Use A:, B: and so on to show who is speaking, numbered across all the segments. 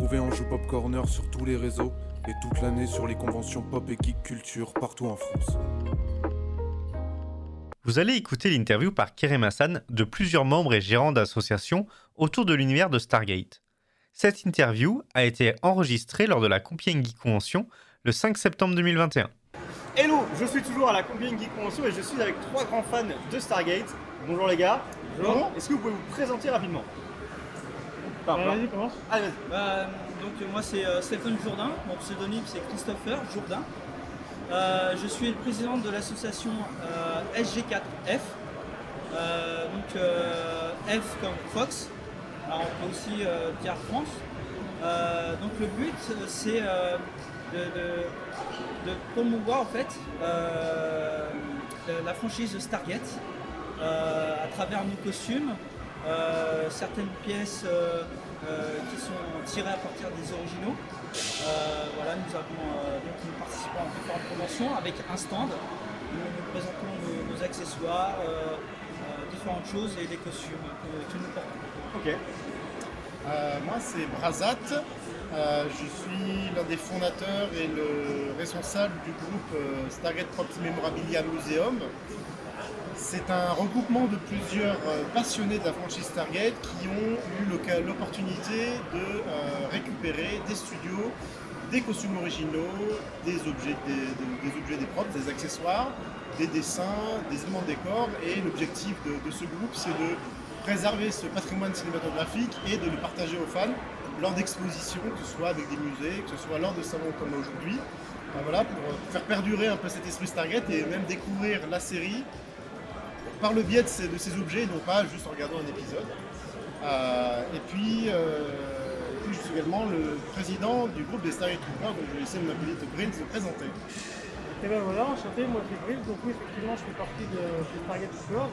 A: retrouver en joue Pop Corner sur tous les réseaux et toute l'année sur les conventions pop et geek culture partout en France.
B: Vous allez écouter l'interview par Kerem Hassan de plusieurs membres et gérants d'associations autour de l'univers de Stargate. Cette interview a été enregistrée lors de la Compiègne Geek Convention le 5 septembre 2021.
C: Hello, je suis toujours à la Compiègne Geek Convention et je suis avec trois grands fans de Stargate. Bonjour les gars.
D: Bonjour.
C: Est-ce que vous pouvez vous présenter rapidement?
D: Bah, Vas-y, commence.
C: Allez, vas-y.
E: Bah, donc moi c'est euh, Stéphane Jourdain, mon pseudonyme c'est Christopher Jourdain. Euh, je suis le président de l'association euh, SG4F. Euh, donc euh, F comme Fox, alors on peut aussi euh, dire France. Euh, donc le but c'est euh, de, de- de promouvoir en fait euh, la- franchise Stargate euh, à travers nos costumes, certaines pièces euh, euh, qui sont tirées à partir des originaux. Euh, voilà, nous, avons, euh, donc nous participons à différentes conventions avec un stand. Nous, nous présentons nos, accessoires, euh, euh, différentes choses et les costumes que, nous portons.
C: Ok.
D: Euh, moi, c'est Brazat. Euh, je suis l'un des fondateurs et le responsable du groupe euh, Stargate Props Memorabilia Museum. C'est un regroupement de plusieurs euh, passionnés de la franchise Stargate qui ont eu l'opportunité de euh, récupérer des studios, des costumes originaux, des objets des, des- des objets des props, des accessoires, des dessins, des éléments de décor. Et l'objectif de, de ce groupe, c'est de préserver ce patrimoine cinématographique et de le partager aux fans lors d'expositions, que ce soit avec des musées, que ce soit lors de salons comme aujourd'hui. Ben voilà, pour euh, faire perdurer un peu cet esprit Stargate et même découvrir la série par le biais de ces, de ces objets, non pas juste en regardant un épisode. Euh, et, puis, euh, et puis, je suis également le président du groupe des Stargate Troopers, donc je vais laisser mon acolyte Bril se présenter.
F: Et ben voilà, enchanté, moi c'est Brice, donc oui effectivement je fais partie de, de Stargate Troopers.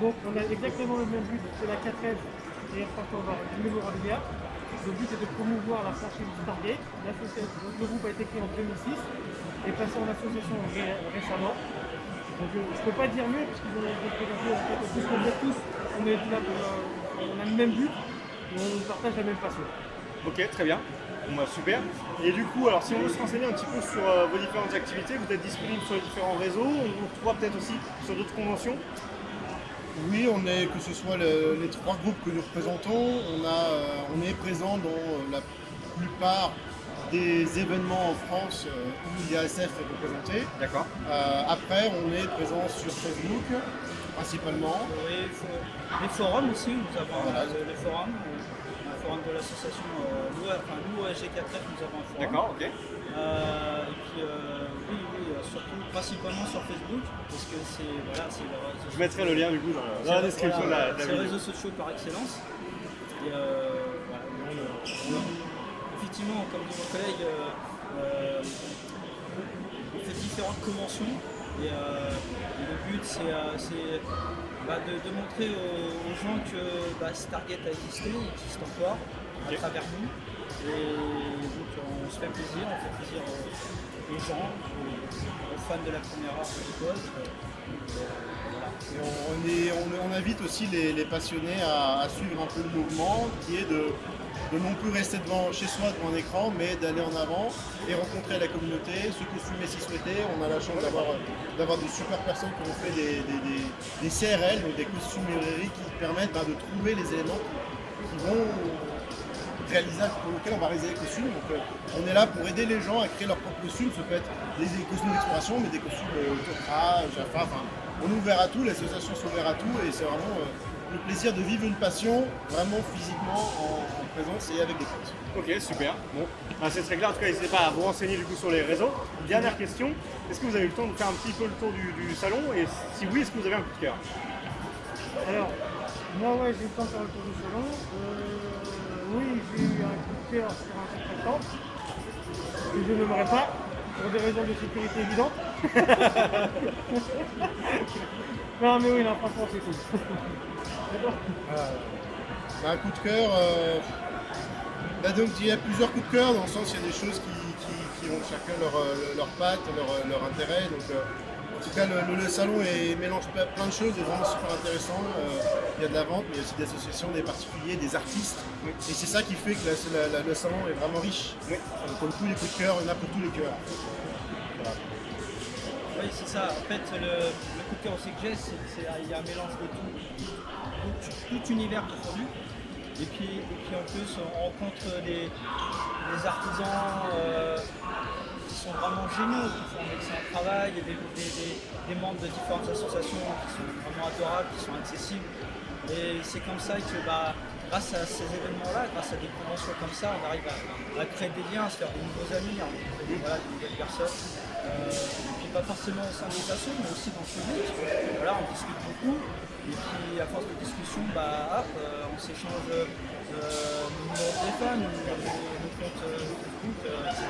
F: Donc on a exactement le même but, c'est la 4F et on va du mémorabilia. Le but est de promouvoir la franchise Stargate. L'association- donc, le groupe a été créé en 2006 et passé en association ré- récemment. Donc euh, je peux pas dire mieux parce qu'ils ont été tous qu'on est tous, on est là pour, euh, on a le même but et on partage la même passion.
C: Ok, très bien. Bon, bah, super. Et du coup, alors si on veut se renseigner un petit peu sur euh, vos différentes activités, vous êtes disponible sur les différents réseaux, on vous retrouvera peut-être aussi sur d'autres conventions?
D: Oui, on est, que ce soit le- les trois groupes que nous représentons, on, a, euh, on est présent dans euh, la plupart des événements en France euh, où l'IASF est représenté.
C: D'accord.
D: Euh, après, on est présent sur Facebook principalement.
E: Et les forums aussi, nous avons
D: Voilà.
E: euh, les forums, un forum de l'association, nous, enfin nous SG4F nous avons un forum.
C: D'accord, ok.
E: Euh, et puis euh, oui, oui, surtout principalement sur Facebook, parce que c'est voilà, c'est le réseau
C: Je mettrai le lien du coup dans, la- dans la
E: c'est-
C: description
E: voilà,
C: de la,
E: C'est les réseaux sociaux par excellence. Et euh, voilà, donc, euh, on- effectivement, comme dit mon collègue, euh, euh, on fait différentes conventions. Et, euh, et le but, c'est bah, de, de montrer aux, aux gens que bah, Stargate a existé, il existe encore à travers nous. Et plaisir, on fait plaisir aux, gens, aux, fans de la première heure. Euh,
D: on, on invite aussi les, passionnés à, suivre un peu le mouvement qui est de, non plus rester devant, chez soi devant un écran, mais d'aller en avant et rencontrer la communauté, se costumer si souhaité. On a la chance d'avoir d'avoir de super personnes qui ont fait des, des- des- des CRL, donc des qui permettent bah, de trouver les éléments qui vont pour lesquels on va réaliser les costumes. Donc, euh, on est là pour aider les gens à créer leurs propres costumes. Ça peut être des, costumes d'exploration, mais des costumes euh, Tok'ra, Jaffa. Enfin, on est ouvert à tout, l'association est ouverte à tout, et c'est vraiment euh, le plaisir de vivre une passion vraiment physiquement en, en présence et avec des potes.
C: Ok, super. Bon, Ah, c'est très clair. En tout cas, n'hésitez pas à vous renseigner du coup sur les réseaux. Dernière question est-ce que vous avez eu le temps de faire un petit peu le tour du, du salon? Et si oui, est-ce que vous avez un coup de cœur?
F: Alors, moi ouais, j'ai eu le temps de faire le tour du salon. Euh, oui, j'ai eu un coup de cœur sur un certain temps. Que je n'aimerais pas, pour des raisons de sécurité évidentes. non mais oui, non, franchement c'est cool.
D: Bah, un coup de cœur, euh, bah, donc il y a plusieurs coups de cœur, dans le sens il y a des choses qui, qui- qui ont chacun leur, euh, leur patte, leur, leur intérêt. Donc, euh, En tout cas, le, le- le salon est- mélange plein plein de choses, est vraiment super intéressant. Euh, il y a de la vente, mais il y a aussi des associations, des particuliers, des artistes. Et c'est ça qui fait que la- la- la- le salon est vraiment riche.
C: Oui.
D: Euh, Pour le coup, les coups de cœur, il y en a pour tous les cœurs.
E: Oui, c'est ça. En fait, le, coup de cœur aussi que j'ai, c'est y a un mélange de tout, tout, tout univers. Et puis, et puis en plus, on rencontre des, des artisans euh, qui sont vraiment géniaux, travail, des, membres de différentes associations qui sont vraiment adorables, qui sont accessibles. Et c'est comme ça que bah, grâce à ces événements-là, grâce à des conventions comme ça, on arrive à, créer des liens, à se faire de nouveaux amis, à des, voilà, de nouvelles personnes. Euh, et puis pas forcément au sein des assos, mais aussi dans le public. Voilà, on discute beaucoup. Et puis à force de discussion, bah, hop, euh, on s'échange euh, nos numéros de téléphone, nos, comptes euh, Facebook, euh, etc.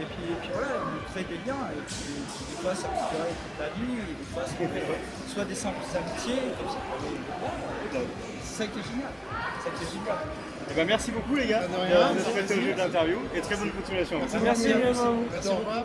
E: Et puis, et puis voilà, on crée des liens. Et puis, des fois, ça peut durer toute la vie, et des fois, ça peut être soit des simples amitiés, comme ça. C'est ça qui est génial. C'est ça qui est génial.
C: Eh ben, merci beaucoup les gars d'être
D: merci.
C: prêtés au jeu de l'interview et très bonne continuation.
E: Merci,
F: Merci,
E: merci.
F: à vous.
D: Merci, au revoir.